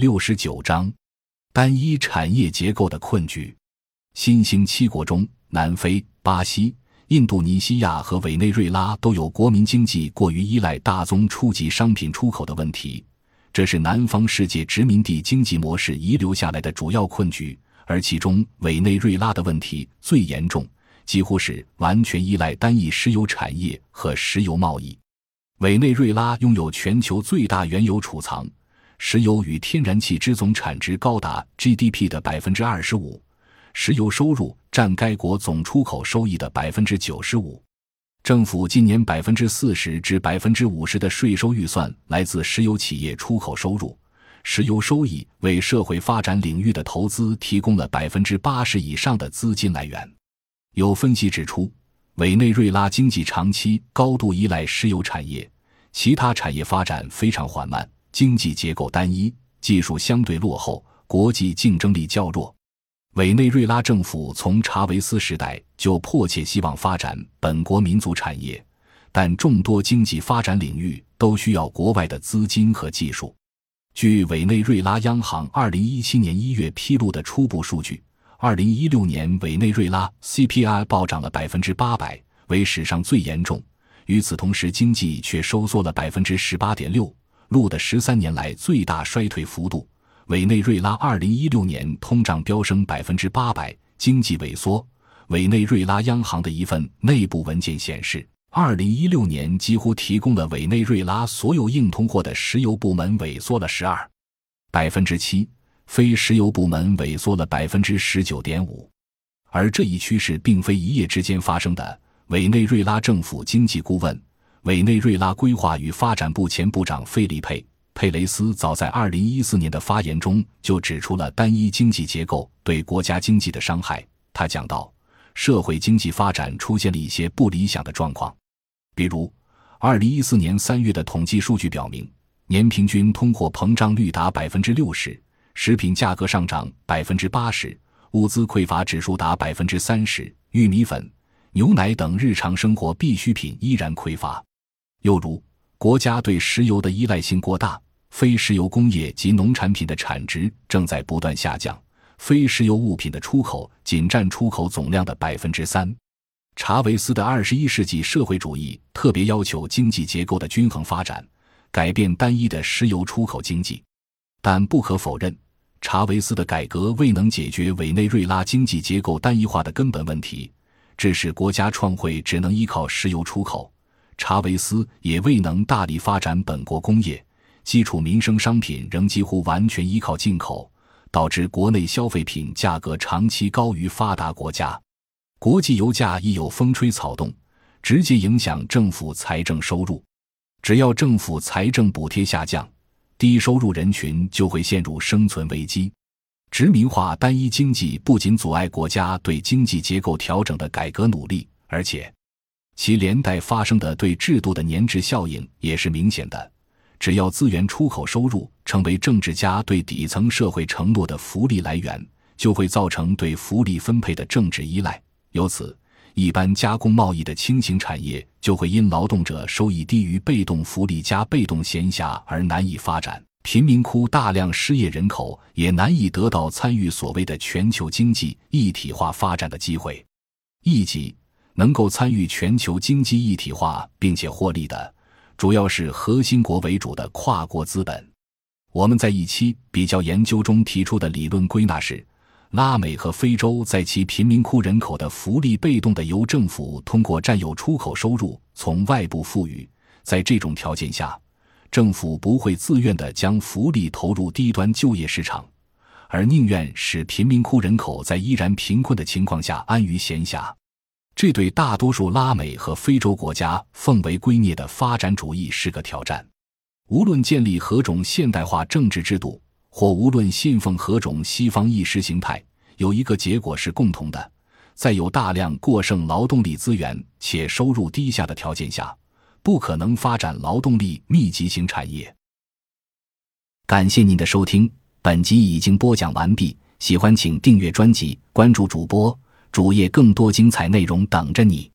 六十九章：单一产业结构的困局。新兴七国中，南非、巴西、印度尼西亚和委内瑞拉都有国民经济过于依赖大宗初级商品出口的问题，这是南方世界殖民地经济模式遗留下来的主要困局。而其中，委内瑞拉的问题最严重，几乎是完全依赖单一石油产业和石油贸易。委内瑞拉拥有全球最大原油储藏，石油与天然气之总产值高达 GDP 的百分之二十五。石油收入占该国总出口收益的百分之九十五，政府今年百分之四十至百分之五十的税收预算来自石油企业出口收入，石油收益为社会发展领域的投资提供了百分之八十以上的资金来源。有分析指出，委内瑞拉经济长期高度依赖石油产业，其他产业发展非常缓慢，经济结构单一，技术相对落后，国际竞争力较弱。委内瑞拉政府从查韦斯时代就迫切希望发展本国民族产业，但众多经济发展领域都需要国外的资金和技术。据委内瑞拉央行二零一七年一月披露的初步数据，二零一六年委内瑞拉 CPI 暴涨了百分之八百，为史上最严重。与此同时，经济却收缩了百分之十八点六，录的十三年来最大衰退幅度。委内瑞拉二零一六年通胀飙升百分之八百，经济萎缩。委内瑞拉央行的一份内部文件显示，二零一六年几乎提供了委内瑞拉所有硬通货的石油部门萎缩了十二百分之七，非石油部门萎缩了百分之十九点五。而这一趋势并非一夜之间发生的。委内瑞拉政府经济顾问、委内瑞拉规划与发展部前部长费利佩。佩雷斯早在二零一四年的发言中就指出了单一经济结构对国家经济的伤害。他讲到，社会经济发展出现了一些不理想的状况，比如，二零一四年三月的统计数据表明，年平均通货膨胀率达百分之六十，食品价格上涨百分之八十，物资匮乏指数达百分之三十，玉米粉、牛奶等日常生活必需品依然匮乏。又如，国家对石油的依赖性过大。非石油工业及农产品的产值正在不断下降，非石油物品的出口仅占出口总量的百分之三。查韦斯的二十一世纪社会主义特别要求经济结构的均衡发展，改变单一的石油出口经济。但不可否认，查韦斯的改革未能解决委内瑞拉经济结构单一化的根本问题，致使国家创汇只能依靠石油出口。查韦斯也未能大力发展本国工业。基础民生商品仍几乎完全依靠进口，导致国内消费品价格长期高于发达国家。国际油价亦有风吹草动，直接影响政府财政收入。只要政府财政补贴下降，低收入人群就会陷入生存危机。殖民化单一经济不仅阻碍国家对经济结构调整的改革努力，而且其连带发生的对制度的粘滞效应也是明显的。只要资源出口收入成为政治家对底层社会承诺的福利来源，就会造成对福利分配的政治依赖。由此，一般加工贸易的轻型产业就会因劳动者收益低于被动福利加被动闲暇而难以发展。贫民窟大量失业人口也难以得到参与所谓的全球经济一体化发展的机会。一级能够参与全球经济一体化并且获利的。主要是核心国为主的跨国资本。我们在一期比较研究中提出的理论归纳是：拉美和非洲在其贫民窟人口的福利被动的由政府通过占有出口收入从外部赋予。在这种条件下，政府不会自愿地将福利投入低端就业市场，而宁愿使贫民窟人口在依然贫困的情况下安于闲暇。这对大多数拉美和非洲国家奉为圭臬的发展主义是个挑战。无论建立何种现代化政治制度，或无论信奉何种西方意识形态，有一个结果是共同的：在有大量过剩劳动力资源且收入低下的条件下，不可能发展劳动力密集型产业。感谢您的收听，本集已经播讲完毕。喜欢请订阅专辑，关注主播。主页更多精彩内容等着你。